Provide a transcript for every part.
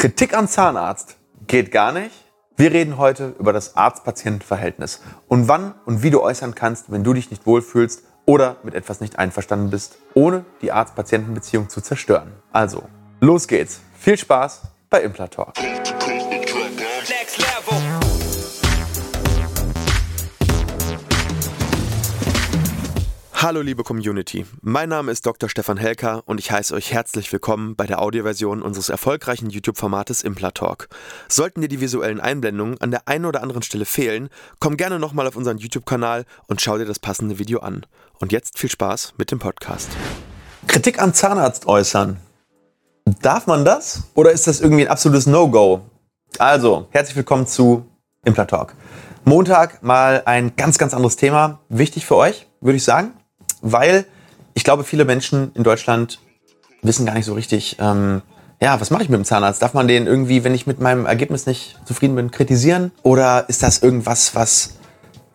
Kritik am Zahnarzt geht gar nicht. Wir reden heute über das Arzt-Patient-Verhältnis und wann und wie du äußern kannst, wenn du dich nicht wohlfühlst oder mit etwas nicht einverstanden bist, ohne die Arzt-Patienten-Beziehung zu zerstören. Also, los geht's. Viel Spaß bei Implatalk. Hallo liebe Community, mein Name ist Dr. Stefan Helker und ich heiße euch herzlich willkommen bei der Audioversion unseres erfolgreichen YouTube-Formates Implatalk. Sollten dir die visuellen Einblendungen an der einen oder anderen Stelle fehlen, komm gerne nochmal auf unseren YouTube-Kanal und schau dir das passende Video an. Und jetzt viel Spaß mit dem Podcast. Kritik am Zahnarzt äußern. Darf man das? Oder ist das irgendwie ein absolutes No-Go? Also, herzlich willkommen zu Implatalk. Montag mal ein ganz, ganz anderes Thema. Wichtig für euch, würde ich sagen weil ich glaube, viele Menschen in Deutschland wissen gar nicht so richtig, ähm, ja, was mache ich mit dem Zahnarzt? Darf man den irgendwie, wenn ich mit meinem Ergebnis nicht zufrieden bin, kritisieren? Oder ist das irgendwas, was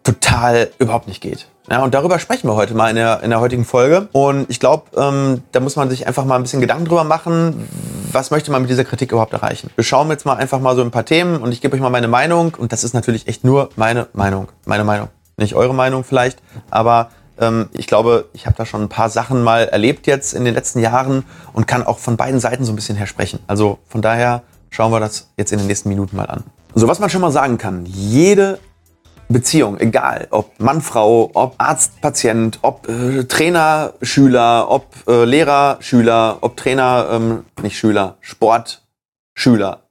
total überhaupt nicht geht? Ja, und darüber sprechen wir heute mal in der, in der heutigen Folge. Und ich glaube, ähm, da muss man sich einfach mal ein bisschen Gedanken drüber machen, was möchte man mit dieser Kritik überhaupt erreichen. Wir schauen jetzt mal einfach mal so ein paar Themen und ich gebe euch mal meine Meinung. Und das ist natürlich echt nur meine Meinung. Meine Meinung. Nicht eure Meinung vielleicht, aber ich glaube, ich habe da schon ein paar Sachen mal erlebt jetzt in den letzten Jahren und kann auch von beiden Seiten so ein bisschen her sprechen. Also von daher schauen wir das jetzt in den nächsten Minuten mal an. So, was man schon mal sagen kann, jede Beziehung, egal ob Mann, Frau, ob Arzt, Patient, ob äh, Trainer, Schüler, ob äh, Lehrer, Schüler, ob Trainer, ähm, nicht Schüler, Sport, Schüler.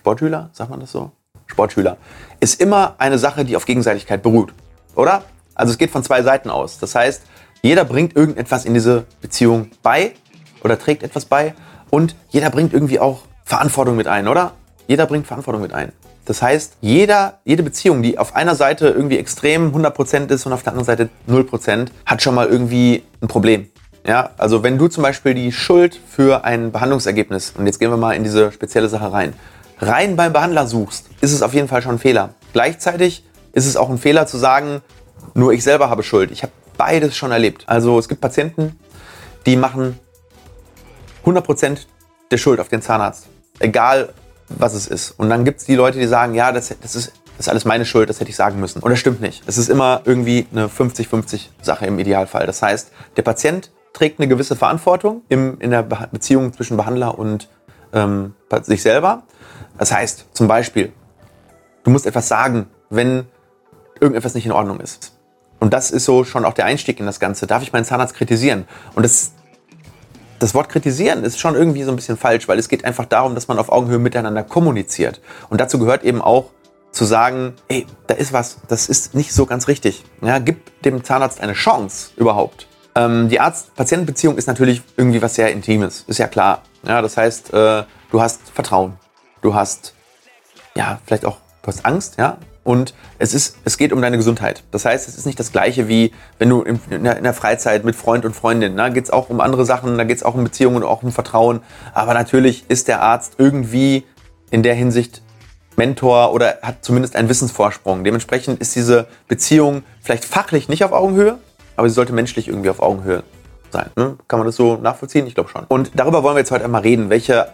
Sportschüler, sagt man das so? Sportschüler. Ist immer eine Sache, die auf Gegenseitigkeit beruht. Oder? Also es geht von zwei Seiten aus. Das heißt, jeder bringt irgendetwas in diese Beziehung bei oder trägt etwas bei und jeder bringt irgendwie auch Verantwortung mit ein, oder? Jeder bringt Verantwortung mit ein. Das heißt, jeder, jede Beziehung, die auf einer Seite irgendwie extrem 100% ist und auf der anderen Seite 0%, hat schon mal irgendwie ein Problem. Ja, also wenn du zum Beispiel die Schuld für ein Behandlungsergebnis, und jetzt gehen wir mal in diese spezielle Sache rein, rein beim Behandler suchst, ist es auf jeden Fall schon ein Fehler. Gleichzeitig ist es auch ein Fehler zu sagen, nur ich selber habe Schuld. Ich habe beides schon erlebt. Also es gibt Patienten, die machen 100% der Schuld auf den Zahnarzt. Egal, was es ist. Und dann gibt es die Leute, die sagen, ja, das, das, ist, das ist alles meine Schuld, das hätte ich sagen müssen. Und das stimmt nicht. Es ist immer irgendwie eine 50-50 Sache im Idealfall. Das heißt, der Patient trägt eine gewisse Verantwortung im, in der Beziehung zwischen Behandler und ähm, sich selber. Das heißt, zum Beispiel, du musst etwas sagen, wenn irgendetwas nicht in Ordnung ist. Und das ist so schon auch der Einstieg in das Ganze. Darf ich meinen Zahnarzt kritisieren? Und das, das Wort kritisieren ist schon irgendwie so ein bisschen falsch, weil es geht einfach darum, dass man auf Augenhöhe miteinander kommuniziert. Und dazu gehört eben auch zu sagen, ey, da ist was, das ist nicht so ganz richtig. Ja, gib dem Zahnarzt eine Chance überhaupt. Ähm, die Arzt-Patienten-Beziehung ist natürlich irgendwie was sehr Intimes, ist ja klar. Ja, das heißt, äh, du hast Vertrauen, du hast ja vielleicht auch, du hast Angst, ja, und es, ist, es geht um deine Gesundheit. Das heißt, es ist nicht das Gleiche wie wenn du in, in, der, in der, Freizeit mit Freund und Freundin, da geht es auch um andere Sachen, da geht es auch um Beziehungen und auch um Vertrauen. Aber natürlich ist der Arzt irgendwie in der Hinsicht Mentor oder hat zumindest einen Wissensvorsprung. Dementsprechend ist diese Beziehung vielleicht fachlich nicht auf Augenhöhe, aber sie sollte menschlich irgendwie auf Augenhöhe sein. Ne? Kann man das so nachvollziehen? Ich glaube schon. Und darüber wollen wir jetzt heute einmal reden, welche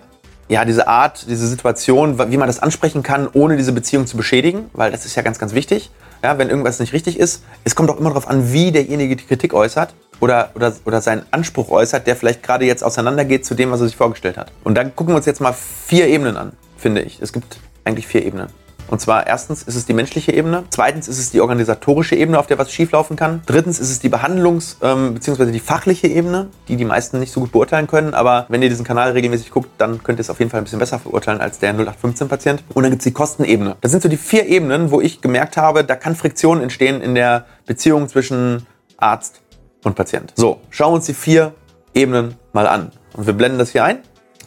ja, diese Art, diese Situation, wie man das ansprechen kann, ohne diese Beziehung zu beschädigen, weil das ist ja ganz, ganz wichtig. Ja, wenn irgendwas nicht richtig ist, es kommt auch immer darauf an, wie derjenige die Kritik äußert oder, oder, oder seinen Anspruch äußert, der vielleicht gerade jetzt auseinandergeht zu dem, was er sich vorgestellt hat. Und dann gucken wir uns jetzt mal vier Ebenen an, finde ich. Es gibt eigentlich vier Ebenen. Und zwar erstens ist es die menschliche Ebene, zweitens ist es die organisatorische Ebene, auf der was schieflaufen kann. Drittens ist es die Behandlungs- ähm, bzw. die fachliche Ebene, die die meisten nicht so gut beurteilen können. Aber wenn ihr diesen Kanal regelmäßig guckt, dann könnt ihr es auf jeden Fall ein bisschen besser beurteilen als der 0815-Patient. Und dann gibt es die Kostenebene. Das sind so die vier Ebenen, wo ich gemerkt habe, da kann Friktion entstehen in der Beziehung zwischen Arzt und Patient. So, schauen wir uns die vier Ebenen mal an. Und wir blenden das hier ein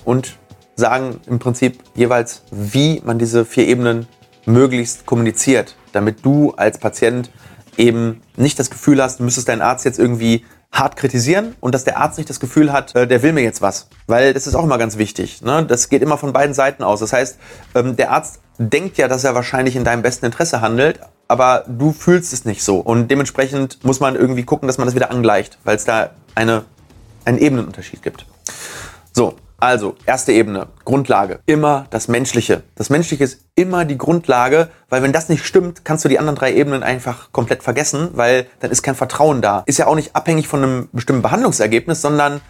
und sagen im Prinzip jeweils, wie man diese vier Ebenen möglichst kommuniziert, damit du als Patient eben nicht das Gefühl hast, du müsstest deinen Arzt jetzt irgendwie hart kritisieren und dass der Arzt nicht das Gefühl hat, äh, der will mir jetzt was. Weil das ist auch immer ganz wichtig. Ne? Das geht immer von beiden Seiten aus. Das heißt, ähm, der Arzt denkt ja, dass er wahrscheinlich in deinem besten Interesse handelt, aber du fühlst es nicht so. Und dementsprechend muss man irgendwie gucken, dass man das wieder angleicht, weil es da eine, einen Ebenenunterschied gibt. So, Also, erste Ebene, Grundlage, immer das Menschliche. Das Menschliche ist immer die Grundlage, weil wenn das nicht stimmt, kannst du die anderen drei Ebenen einfach komplett vergessen, weil dann ist kein Vertrauen da. Ist ja auch nicht abhängig von einem bestimmten Behandlungsergebnis, sondern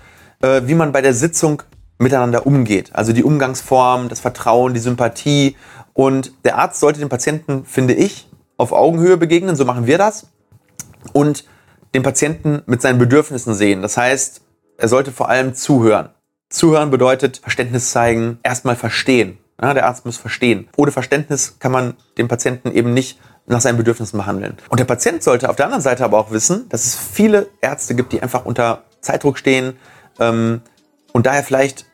äh, wie man bei der Sitzung miteinander umgeht. Also die Umgangsform, das Vertrauen, die Sympathie. Und der Arzt sollte dem Patienten, finde ich, auf Augenhöhe begegnen, so machen wir das. Und den Patienten mit seinen Bedürfnissen sehen. Das heißt, er sollte vor allem zuhören. Zuhören bedeutet Verständnis zeigen, erstmal verstehen. Ja, der Arzt muss verstehen. Ohne Verständnis kann man den Patienten eben nicht nach seinen Bedürfnissen behandeln. Und der Patient sollte auf der anderen Seite aber auch wissen, dass es viele Ärzte gibt, die einfach unter Zeitdruck stehen ähm, und daher vielleicht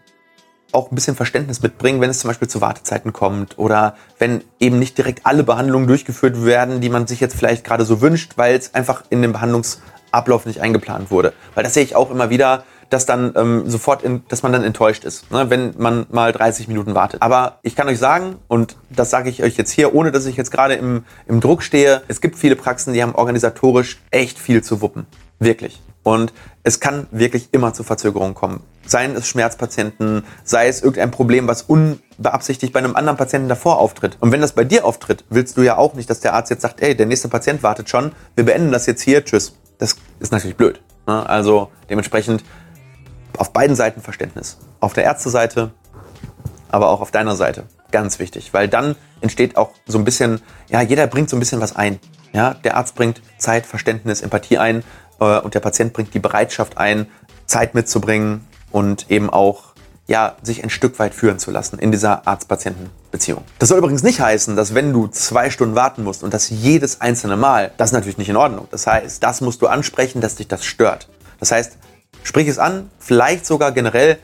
auch ein bisschen Verständnis mitbringen, wenn es zum Beispiel zu Wartezeiten kommt oder wenn eben nicht direkt alle Behandlungen durchgeführt werden, die man sich jetzt vielleicht gerade so wünscht, weil es einfach in den Behandlungsablauf nicht eingeplant wurde. Weil das sehe ich auch immer wieder, dass dann ähm, sofort, in, dass man dann enttäuscht ist, ne, wenn man mal 30 Minuten wartet. Aber ich kann euch sagen, und das sage ich euch jetzt hier, ohne dass ich jetzt gerade im, im Druck stehe, es gibt viele Praxen, die haben organisatorisch echt viel zu wuppen. Wirklich. Und es kann wirklich immer zu Verzögerungen kommen. Seien es Schmerzpatienten, sei es irgendein Problem, was unbeabsichtigt bei einem anderen Patienten davor auftritt. Und wenn das bei dir auftritt, willst du ja auch nicht, dass der Arzt jetzt sagt, ey, der nächste Patient wartet schon, wir beenden das jetzt hier, tschüss. Das ist natürlich blöd. Ne? Also dementsprechend auf beiden Seiten Verständnis. Auf der Ärzteseite, aber auch auf deiner Seite. Ganz wichtig, weil dann entsteht auch so ein bisschen, ja, jeder bringt so ein bisschen was ein. Ja, der Arzt bringt Zeit, Verständnis, Empathie ein äh, und der Patient bringt die Bereitschaft ein, Zeit mitzubringen und eben auch ja, sich ein Stück weit führen zu lassen in dieser Arzt-Patienten-Beziehung. Das soll übrigens nicht heißen, dass wenn du zwei Stunden warten musst und das jedes einzelne Mal, das ist natürlich nicht in Ordnung. Das heißt, das musst du ansprechen, dass dich das stört. Das heißt, Sprich es an, vielleicht sogar generell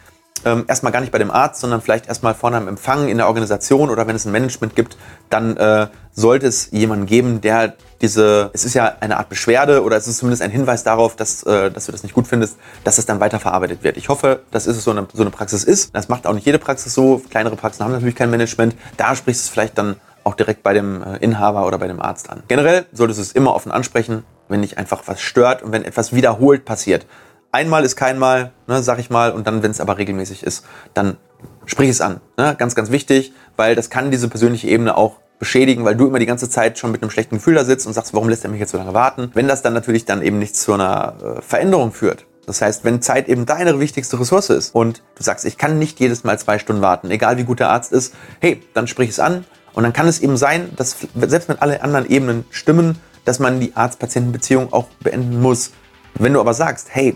ähm, erstmal gar nicht bei dem Arzt, sondern vielleicht erstmal vorne am Empfang in der Organisation oder wenn es ein Management gibt, dann äh, sollte es jemanden geben, der diese, es ist ja eine Art Beschwerde oder es ist zumindest ein Hinweis darauf, dass, äh, dass du das nicht gut findest, dass es dann weiterverarbeitet wird. Ich hoffe, dass es so eine, so eine Praxis ist. Das macht auch nicht jede Praxis so. Kleinere Praxen haben natürlich kein Management. Da sprichst du es vielleicht dann auch direkt bei dem äh, Inhaber oder bei dem Arzt an. Generell solltest du es immer offen ansprechen, wenn dich einfach was stört und wenn etwas wiederholt passiert einmal ist kein Mal, ne, sag ich mal, und dann, wenn es aber regelmäßig ist, dann sprich es an. Ne? Ganz, ganz wichtig, weil das kann diese persönliche Ebene auch beschädigen, weil du immer die ganze Zeit schon mit einem schlechten Gefühl da sitzt und sagst, warum lässt er mich jetzt so lange warten? Wenn das dann natürlich dann eben nicht zu einer äh, Veränderung führt. Das heißt, wenn Zeit eben deine wichtigste Ressource ist und du sagst, ich kann nicht jedes Mal zwei Stunden warten, egal wie gut der Arzt ist, hey, dann sprich es an und dann kann es eben sein, dass selbst wenn alle anderen Ebenen stimmen, dass man die Arzt-Patienten-Beziehung auch beenden muss. Wenn du aber sagst, hey,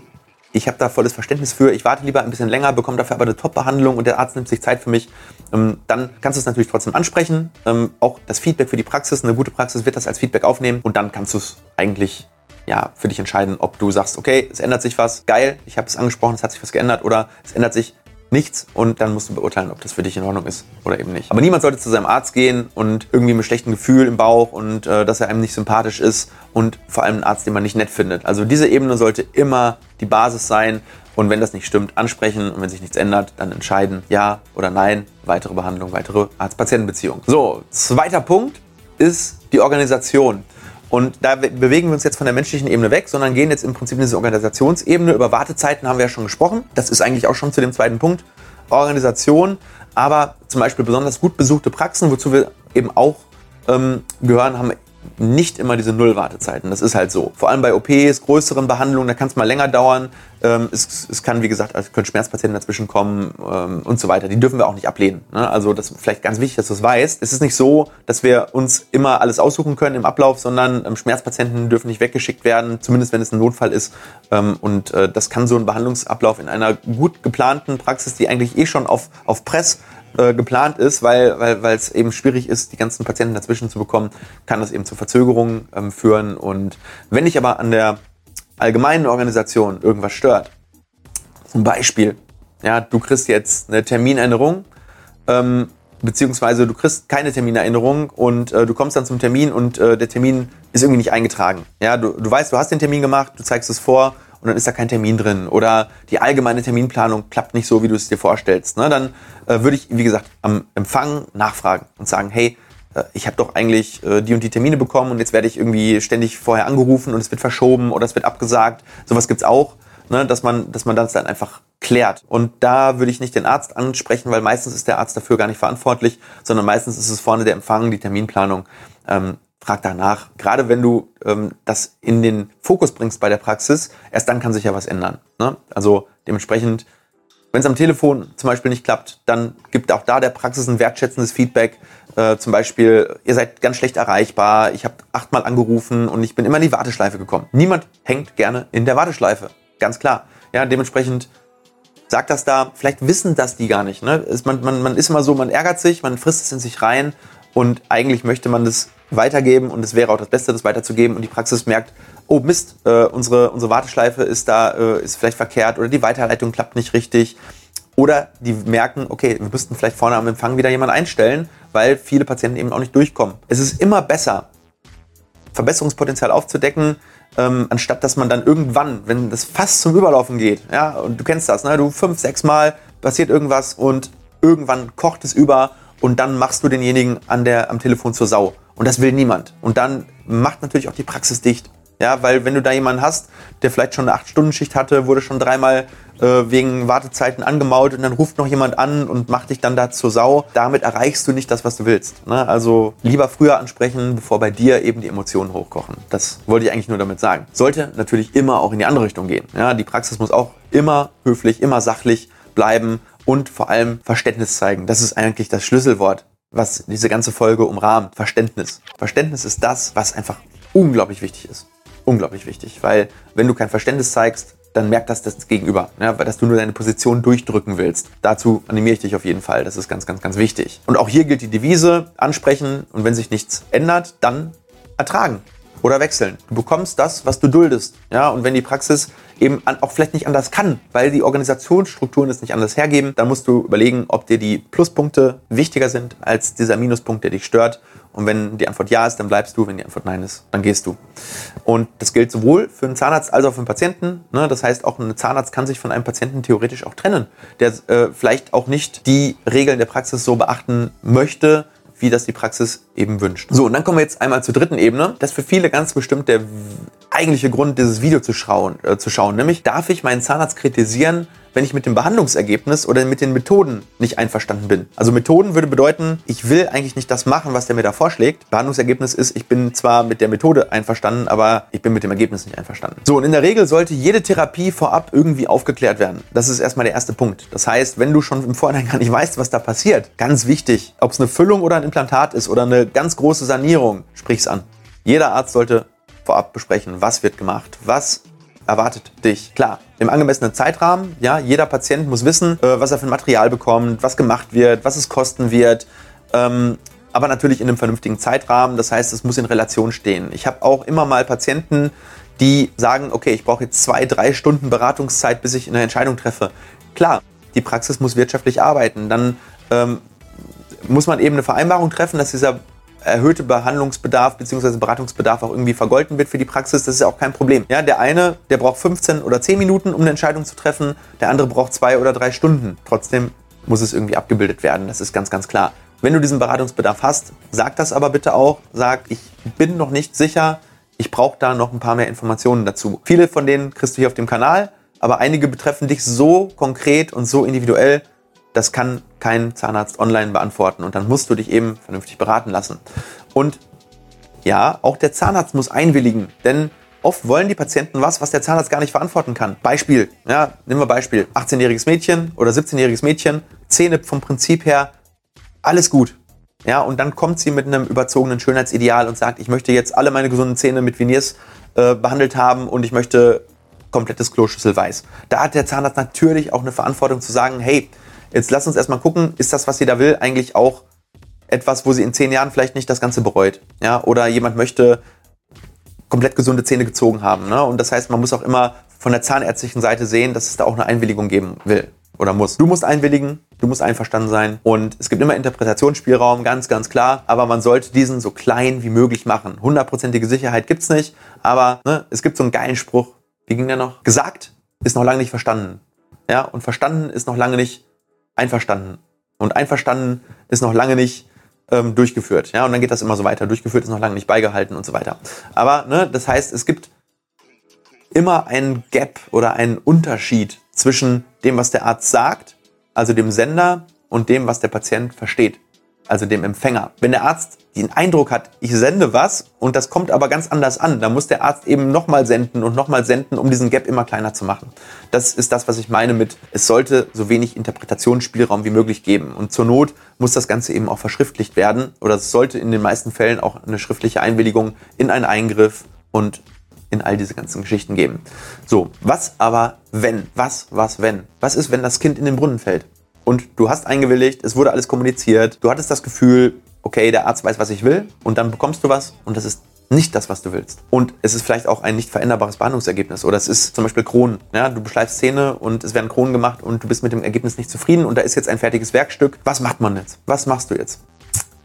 ich habe da volles Verständnis für, ich warte lieber ein bisschen länger, bekomme dafür aber eine Top-Behandlung und der Arzt nimmt sich Zeit für mich, ähm, dann kannst du es natürlich trotzdem ansprechen. Ähm, auch das Feedback für die Praxis, eine gute Praxis wird das als Feedback aufnehmen und dann kannst du es eigentlich ja, für dich entscheiden, ob du sagst, okay, es ändert sich was, geil, ich habe es angesprochen, es hat sich was geändert oder es ändert sich nichts und dann musst du beurteilen, ob das für dich in Ordnung ist oder eben nicht. Aber niemand sollte zu seinem Arzt gehen und irgendwie mit schlechtem Gefühl im Bauch und äh, dass er einem nicht sympathisch ist und vor allem einen Arzt, den man nicht nett findet. Also diese Ebene sollte immer die Basis sein und wenn das nicht stimmt, ansprechen und wenn sich nichts ändert, dann entscheiden, ja oder nein, weitere Behandlung, weitere Arzt-Patienten-Beziehung. So, zweiter Punkt ist die Organisation. Und da bewegen wir uns jetzt von der menschlichen Ebene weg, sondern gehen jetzt im Prinzip in diese Organisationsebene. Über Wartezeiten haben wir ja schon gesprochen. Das ist eigentlich auch schon zu dem zweiten Punkt. Organisation, aber zum Beispiel besonders gut besuchte Praxen, wozu wir eben auch ähm, gehören, haben nicht immer diese Nullwartezeiten. Das ist halt so. Vor allem bei OPs, größeren Behandlungen, da kann es mal länger dauern. Ähm, es, es, kann, wie gesagt, also können Schmerzpatienten dazwischen kommen ähm, und so weiter. Die dürfen wir auch nicht ablehnen. Ne? Also das ist vielleicht ganz wichtig, dass du es weißt. Es ist nicht so, dass wir uns immer alles aussuchen können im Ablauf, sondern ähm, Schmerzpatienten dürfen nicht weggeschickt werden, zumindest wenn es ein Notfall ist. Ähm, und äh, das kann so ein Behandlungsablauf in einer gut geplanten Praxis, die eigentlich eh schon auf, auf Press äh, geplant ist, weil weil es eben schwierig ist, die ganzen Patienten dazwischen zu bekommen, kann das eben zu Verzögerungen ähm, führen. Und wenn dich aber an der allgemeinen Organisation irgendwas stört, zum Beispiel, ja, du kriegst jetzt eine Terminänderung, ähm, beziehungsweise du kriegst keine Terminerinnerung und äh, du kommst dann zum Termin und äh, der Termin ist irgendwie nicht eingetragen. Ja, du, du weißt, du hast den Termin gemacht, du zeigst es vor und dann ist da kein Termin drin oder die allgemeine Terminplanung klappt nicht so, wie du es dir vorstellst, ne, dann äh, würde ich, wie gesagt, am Empfang nachfragen und sagen, hey, äh, ich habe doch eigentlich äh, die und die Termine bekommen und jetzt werde ich irgendwie ständig vorher angerufen und es wird verschoben oder es wird abgesagt. Sowas gibt's auch. ne, dass, man, dass man das dann einfach klärt. Und da würde ich nicht den Arzt ansprechen, weil meistens ist der Arzt dafür gar nicht verantwortlich, sondern meistens ist es vorne der Empfang, die Terminplanung. Ähm, frag danach. Gerade wenn du ähm, das in den Fokus bringst bei der Praxis, erst dann kann sich ja was ändern. Ne? Also dementsprechend, wenn es am Telefon zum Beispiel nicht klappt, dann gibt auch da der Praxis ein wertschätzendes Feedback. Äh, zum Beispiel, ihr seid ganz schlecht erreichbar, ich habe achtmal angerufen und ich bin immer in die Warteschleife gekommen. Niemand hängt gerne in der Warteschleife, ganz klar. Ja, dementsprechend sagt das da, vielleicht wissen das die gar nicht. Ne? Man, man, man ist immer so, man ärgert sich, man frisst es in sich rein und eigentlich möchte man das weitergeben und es wäre auch das Beste, das weiterzugeben und die Praxis merkt, oh Mist, äh, unsere, unsere Warteschleife ist da, äh, ist vielleicht verkehrt oder die Weiterleitung klappt nicht richtig. Oder die merken, okay, wir müssten vielleicht vorne am Empfang wieder jemanden einstellen, weil viele Patienten eben auch nicht durchkommen. Es ist immer besser, Verbesserungspotenzial aufzudecken, ähm, anstatt dass man dann irgendwann, wenn das fast zum Überlaufen geht, ja, und du kennst das, ne, du fünf, sechs Mal passiert irgendwas und irgendwann kocht es über und dann machst du denjenigen an der, am Telefon zur Sau. Und das will niemand. Und dann macht natürlich auch die Praxis dicht. Ja, weil wenn du da jemanden hast, der vielleicht schon eine 8-Stunden-Schicht hatte, wurde schon dreimal äh, wegen Wartezeiten angemaut und dann ruft noch jemand an und macht dich dann da zur Sau. Damit erreichst du nicht das, was du willst. Ne? Also lieber früher ansprechen, bevor bei dir eben die Emotionen hochkochen. Das wollte ich eigentlich nur damit sagen. Sollte natürlich immer auch in die andere Richtung gehen. Ja, die Praxis muss auch immer höflich, immer sachlich bleiben und vor allem Verständnis zeigen. Das ist eigentlich das Schlüsselwort was diese ganze Folge umrahmt. Verständnis. Verständnis ist das, was einfach unglaublich wichtig ist. Unglaublich wichtig, weil wenn du kein Verständnis zeigst, dann merkt das das Gegenüber, ja, dass du nur deine Position durchdrücken willst. Dazu animiere ich dich auf jeden Fall. Das ist ganz, ganz, ganz wichtig. Und auch hier gilt die Devise, ansprechen und wenn sich nichts ändert, dann ertragen oder wechseln. Du bekommst das, was du duldest. Ja, und wenn die Praxis eben auch vielleicht nicht anders kann, weil die Organisationsstrukturen es nicht anders hergeben, dann musst du überlegen, ob dir die Pluspunkte wichtiger sind als dieser Minuspunkt, der dich stört. Und wenn die Antwort ja ist, dann bleibst du. Wenn die Antwort nein ist, dann gehst du. Und das gilt sowohl für einen Zahnarzt als auch für einen Patienten. Ne? Das heißt, auch ein Zahnarzt kann sich von einem Patienten theoretisch auch trennen, der äh, vielleicht auch nicht die Regeln der Praxis so beachten möchte, wie das die Praxis eben wünscht. So, und dann kommen wir jetzt einmal zur dritten Ebene. Das ist für viele ganz bestimmt der eigentliche Grund, dieses Video zu schauen, äh, zu schauen. Nämlich, darf ich meinen Zahnarzt kritisieren, wenn ich mit dem Behandlungsergebnis oder mit den Methoden nicht einverstanden bin. Also Methoden würde bedeuten, ich will eigentlich nicht das machen, was der mir da vorschlägt. Behandlungsergebnis ist, ich bin zwar mit der Methode einverstanden, aber ich bin mit dem Ergebnis nicht einverstanden. So, und in der Regel sollte jede Therapie vorab irgendwie aufgeklärt werden. Das ist erstmal der erste Punkt. Das heißt, wenn du schon im Vorhinein gar nicht weißt, was da passiert, ganz wichtig, ob es eine Füllung oder ein Implantat ist oder eine ganz große Sanierung, sprich's an. Jeder Arzt sollte vorab besprechen, was wird gemacht, was erwartet dich. Klar, im angemessenen Zeitrahmen, ja, jeder Patient muss wissen, äh, was er für ein Material bekommt, was gemacht wird, was es kosten wird. Ähm, aber natürlich in einem vernünftigen Zeitrahmen. Das heißt, es muss in Relation stehen. Ich habe auch immer mal Patienten, die sagen, okay, ich brauche jetzt zwei, drei Stunden Beratungszeit, bis ich eine Entscheidung treffe. Klar, die Praxis muss wirtschaftlich arbeiten. Dann ähm, muss man eben eine Vereinbarung treffen, dass dieser erhöhte Behandlungsbedarf bzw. Beratungsbedarf auch irgendwie vergolten wird für die Praxis, das ist ja auch kein Problem. Ja, der eine, der braucht 15 oder 10 Minuten, um eine Entscheidung zu treffen, der andere braucht zwei oder drei Stunden. Trotzdem muss es irgendwie abgebildet werden, das ist ganz, ganz klar. Wenn du diesen Beratungsbedarf hast, sag das aber bitte auch. Sag, ich bin noch nicht sicher, ich brauche da noch ein paar mehr Informationen dazu. Viele von denen kriegst du hier auf dem Kanal, aber einige betreffen dich so konkret und so individuell, das kann kein Zahnarzt online beantworten und dann musst du dich eben vernünftig beraten lassen. Und ja, auch der Zahnarzt muss einwilligen, denn oft wollen die Patienten was, was der Zahnarzt gar nicht verantworten kann. Beispiel, ja, nehmen wir Beispiel, 18-jähriges Mädchen oder 17-jähriges Mädchen, Zähne vom Prinzip her, alles gut. Ja, und dann kommt sie mit einem überzogenen Schönheitsideal und sagt, ich möchte jetzt alle meine gesunden Zähne mit Veneers äh, behandelt haben und ich möchte komplettes Kloschüssel weiß. Da hat der Zahnarzt natürlich auch eine Verantwortung zu sagen, hey, Jetzt lass uns erstmal gucken, ist das, was sie da will, eigentlich auch etwas, wo sie in zehn Jahren vielleicht nicht das Ganze bereut. Ja? Oder jemand möchte komplett gesunde Zähne gezogen haben. Ne? Und das heißt, man muss auch immer von der zahnärztlichen Seite sehen, dass es da auch eine Einwilligung geben will oder muss. Du musst einwilligen, du musst einverstanden sein und es gibt immer Interpretationsspielraum, ganz, ganz klar, aber man sollte diesen so klein wie möglich machen. Hundertprozentige Sicherheit gibt's nicht, aber ne, es gibt so einen geilen Spruch, wie ging der noch? Gesagt ist noch lange nicht verstanden. Ja, und verstanden ist noch lange nicht einverstanden. Und einverstanden ist noch lange nicht ähm, durchgeführt. Ja, und dann geht das immer so weiter. Durchgeführt ist noch lange nicht beigehalten und so weiter. Aber ne, das heißt, es gibt immer ein Gap oder einen Unterschied zwischen dem, was der Arzt sagt, also dem Sender, und dem, was der Patient versteht, also dem Empfänger. Wenn der Arzt den Eindruck hat, ich sende was und das kommt aber ganz anders an, dann muss der Arzt eben nochmal senden und nochmal senden, um diesen Gap immer kleiner zu machen. Das ist das, was ich meine mit, es sollte so wenig Interpretationsspielraum wie möglich geben. Und zur Not muss das Ganze eben auch verschriftlicht werden oder es sollte in den meisten Fällen auch eine schriftliche Einwilligung in einen Eingriff und in all diese ganzen Geschichten geben. So, was aber wenn? Was, was, wenn? Was ist, wenn das Kind in den Brunnen fällt? Und du hast eingewilligt, es wurde alles kommuniziert, du hattest das Gefühl, okay, der Arzt weiß, was ich will, und dann bekommst du was und das ist nicht das, was du willst. Und es ist vielleicht auch ein nicht veränderbares Behandlungsergebnis. Oder es ist zum Beispiel Kronen. Ja, du beschleifst Zähne und es werden Kronen gemacht und du bist mit dem Ergebnis nicht zufrieden und da ist jetzt ein fertiges Werkstück. Was macht man jetzt? Was machst du jetzt?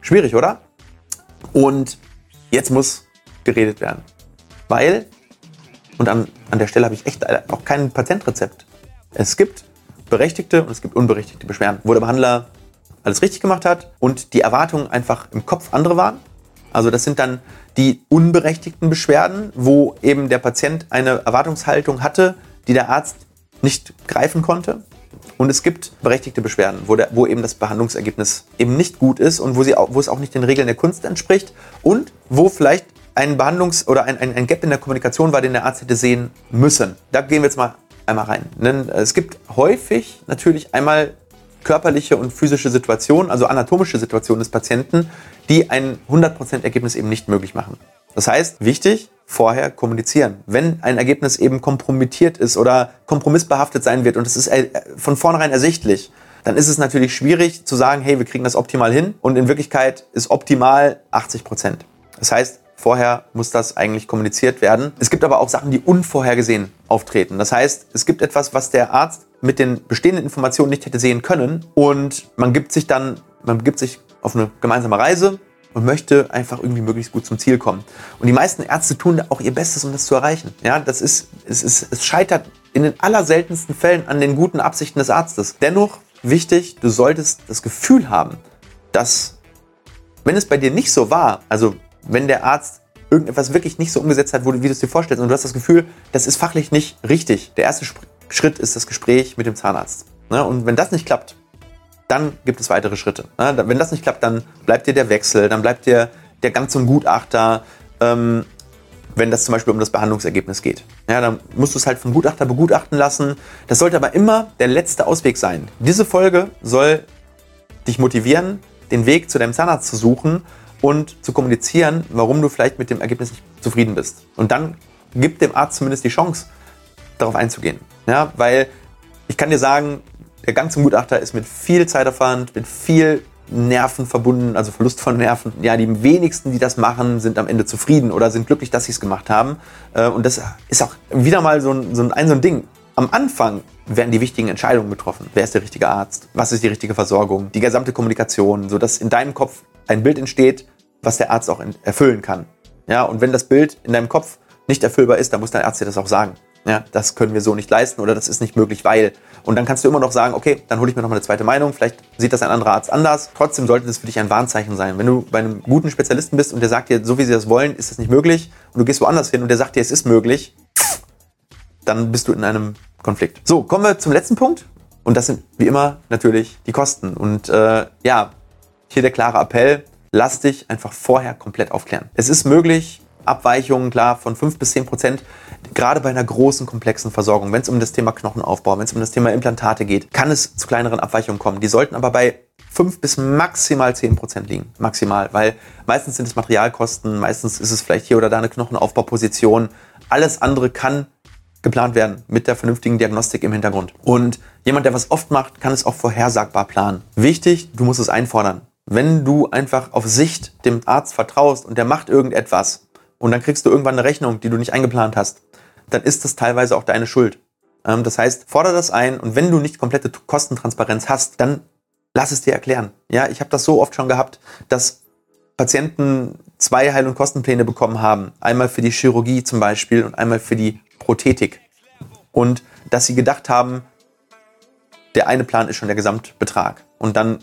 Schwierig, oder? Und jetzt muss geredet werden. Weil und an, an der Stelle habe ich echt auch kein Patentrezept. Es gibt berechtigte und es gibt unberechtigte Beschwerden, wo der Behandler alles richtig gemacht hat und die Erwartungen einfach im Kopf andere waren. Also das sind dann die unberechtigten Beschwerden, wo eben der Patient eine Erwartungshaltung hatte, die der Arzt nicht greifen konnte. Und es gibt berechtigte Beschwerden, wo, der, wo eben das Behandlungsergebnis eben nicht gut ist und wo, sie auch, wo es auch nicht den Regeln der Kunst entspricht und wo vielleicht ein Behandlungs- oder ein, ein, ein Gap in der Kommunikation war, den der Arzt hätte sehen müssen. Da gehen wir jetzt mal einmal rein. Denn es gibt häufig natürlich einmal körperliche und physische Situationen, also anatomische Situationen des Patienten, die ein 100% Ergebnis eben nicht möglich machen. Das heißt, wichtig, vorher kommunizieren. Wenn ein Ergebnis eben kompromittiert ist oder kompromissbehaftet sein wird und es ist äh, von vornherein ersichtlich, dann ist es natürlich schwierig zu sagen, hey, wir kriegen das optimal hin und in Wirklichkeit ist optimal 80% Das heißt, Vorher muss das eigentlich kommuniziert werden. Es gibt aber auch Sachen, die unvorhergesehen auftreten. Das heißt, es gibt etwas, was der Arzt mit den bestehenden Informationen nicht hätte sehen können und man gibt sich dann, man begibt sich auf eine gemeinsame Reise und möchte einfach irgendwie möglichst gut zum Ziel kommen. Und die meisten Ärzte tun auch ihr Bestes, um das zu erreichen. Ja, das ist, es, ist, es scheitert in den allerseltensten Fällen an den guten Absichten des Arztes. Dennoch wichtig, du solltest das Gefühl haben, dass, wenn es bei dir nicht so war, also wenn der Arzt irgendetwas wirklich nicht so umgesetzt hat, wie du es dir vorstellst und du hast das Gefühl, das ist fachlich nicht richtig. Der erste Schritt ist das Gespräch mit dem Zahnarzt. Ne? Und wenn das nicht klappt, dann gibt es weitere Schritte. Ne? Wenn das nicht klappt, dann bleibt dir der Wechsel, dann bleibt dir der Gang zum Gutachter, ähm, wenn das zum Beispiel um das Behandlungsergebnis geht. Ja, dann musst du es halt vom Gutachter begutachten lassen. Das sollte aber immer der letzte Ausweg sein. Diese Folge soll dich motivieren, den Weg zu deinem Zahnarzt zu suchen und zu kommunizieren, warum du vielleicht mit dem Ergebnis nicht zufrieden bist. Und dann gibt dem Arzt zumindest die Chance, darauf einzugehen. Ja, weil ich kann dir sagen, der Gang zum Gutachter ist mit viel Zeitaufwand, mit viel Nerven verbunden, also Verlust von Nerven. Ja, die wenigsten, die das machen, sind am Ende zufrieden oder sind glücklich, dass sie es gemacht haben. Äh, und das ist auch wieder mal so ein, so ein, so ein Ding. Am Anfang werden die wichtigen Entscheidungen getroffen. Wer ist der richtige Arzt? Was ist die richtige Versorgung? Die gesamte Kommunikation, sodass in deinem Kopf ein Bild entsteht, was der Arzt auch erfüllen kann. Ja, und wenn das Bild in deinem Kopf nicht erfüllbar ist, dann muss der Arzt dir das auch sagen. Ja, das können wir so nicht leisten oder das ist nicht möglich, weil. Und dann kannst du immer noch sagen, okay, dann hole ich mir noch mal eine zweite Meinung. Vielleicht sieht das ein anderer Arzt anders. Trotzdem sollte das für dich ein Warnzeichen sein. Wenn du bei einem guten Spezialisten bist und der sagt dir, so wie sie das wollen, ist das nicht möglich und du gehst woanders hin und der sagt dir, es ist möglich, dann bist du in einem Konflikt. So, kommen wir zum letzten Punkt. Und das sind wie immer natürlich die Kosten. Und äh, ja, hier der klare Appell, lass dich einfach vorher komplett aufklären. Es ist möglich, Abweichungen, klar, von 5 bis 10 Prozent, gerade bei einer großen, komplexen Versorgung, wenn es um das Thema Knochenaufbau, wenn es um das Thema Implantate geht, kann es zu kleineren Abweichungen kommen. Die sollten aber bei 5 bis maximal 10 Prozent liegen. Maximal, weil meistens sind es Materialkosten, meistens ist es vielleicht hier oder da eine Knochenaufbauposition. Alles andere kann geplant werden mit der vernünftigen Diagnostik im Hintergrund. Und jemand, der was oft macht, kann es auch vorhersagbar planen. Wichtig, du musst es einfordern. Wenn du einfach auf Sicht dem Arzt vertraust und der macht irgendetwas und dann kriegst du irgendwann eine Rechnung, die du nicht eingeplant hast, dann ist das teilweise auch deine Schuld. Ähm, das heißt, fordere das ein und wenn du nicht komplette Kostentransparenz hast, dann lass es dir erklären. Ja, ich habe das so oft schon gehabt, dass Patienten zwei Heil- und Kostenpläne bekommen haben. Einmal für die Chirurgie zum Beispiel und einmal für die Prothetik. Und dass sie gedacht haben, der eine Plan ist schon der Gesamtbetrag. Und dann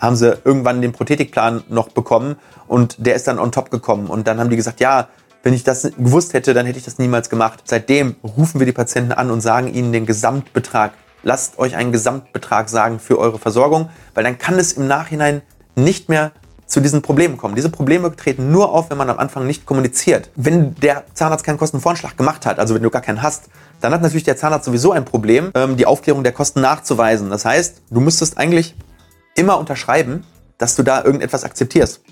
haben sie irgendwann den Prothetikplan noch bekommen und der ist dann on top gekommen. Und dann haben die gesagt, ja, wenn ich das gewusst hätte, dann hätte ich das niemals gemacht. Seitdem rufen wir die Patienten an und sagen ihnen den Gesamtbetrag. Lasst euch einen Gesamtbetrag sagen für eure Versorgung, weil dann kann es im Nachhinein nicht mehr zu diesen Problemen kommen. Diese Probleme treten nur auf, wenn man am Anfang nicht kommuniziert. Wenn der Zahnarzt keinen Kostenvoranschlag gemacht hat, also wenn du gar keinen hast, dann hat natürlich der Zahnarzt sowieso ein Problem, ähm, die Aufklärung der Kosten nachzuweisen. Das heißt, du müsstest eigentlich immer unterschreiben, dass du da irgendetwas akzeptierst.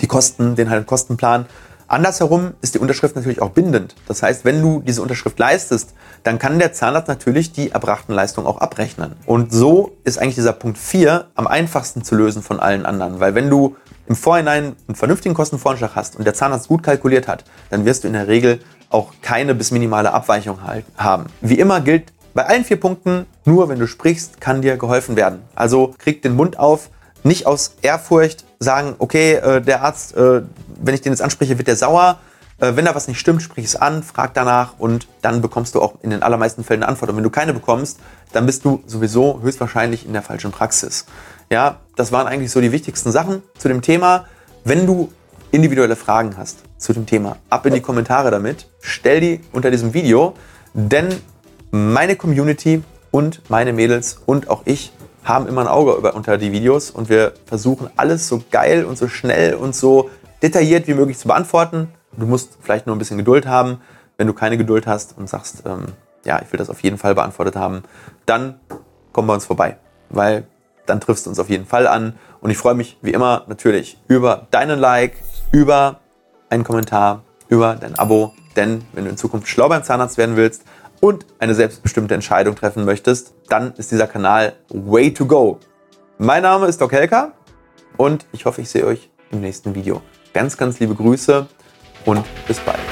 Die Kosten, den halt Kostenplan. Andersherum ist die Unterschrift natürlich auch bindend. Das heißt, wenn du diese Unterschrift leistest, dann kann der Zahnarzt natürlich die erbrachten Leistungen auch abrechnen. Und so ist eigentlich dieser Punkt 4 am einfachsten zu lösen von allen anderen. Weil wenn du im Vorhinein einen vernünftigen Kostenvoranschlag hast und der Zahnarzt gut kalkuliert hat, dann wirst du in der Regel auch keine bis minimale Abweichung halt haben. Wie immer gilt bei allen vier Punkten, nur wenn du sprichst, kann dir geholfen werden. Also krieg den Mund auf, nicht aus Ehrfurcht sagen, okay, äh, der Arzt, äh, wenn ich den jetzt anspreche, wird der sauer. Äh, wenn da was nicht stimmt, sprich es an, frag danach und dann bekommst du auch in den allermeisten Fällen eine Antwort. Und wenn du keine bekommst, dann bist du sowieso höchstwahrscheinlich in der falschen Praxis. Ja, das waren eigentlich so die wichtigsten Sachen zu dem Thema. Wenn du individuelle Fragen hast zu dem Thema, ab in die Kommentare damit, stell die unter diesem Video, denn meine Community und meine Mädels und auch ich haben immer ein Auge über, unter die Videos und wir versuchen alles so geil und so schnell und so detailliert wie möglich zu beantworten. Du musst vielleicht nur ein bisschen Geduld haben. Wenn du keine Geduld hast und sagst, ähm, ja, ich will das auf jeden Fall beantwortet haben, dann komm bei uns vorbei, weil dann triffst du uns auf jeden Fall an. Und ich freue mich wie immer natürlich über deinen Like, über einen Kommentar, über dein Abo. Denn wenn du in Zukunft schlau beim Zahnarzt werden willst und eine selbstbestimmte Entscheidung treffen möchtest, dann ist dieser Kanal way to go. Mein Name ist Doc Helka und ich hoffe, ich sehe euch im nächsten Video. Ganz, ganz liebe Grüße und bis bald.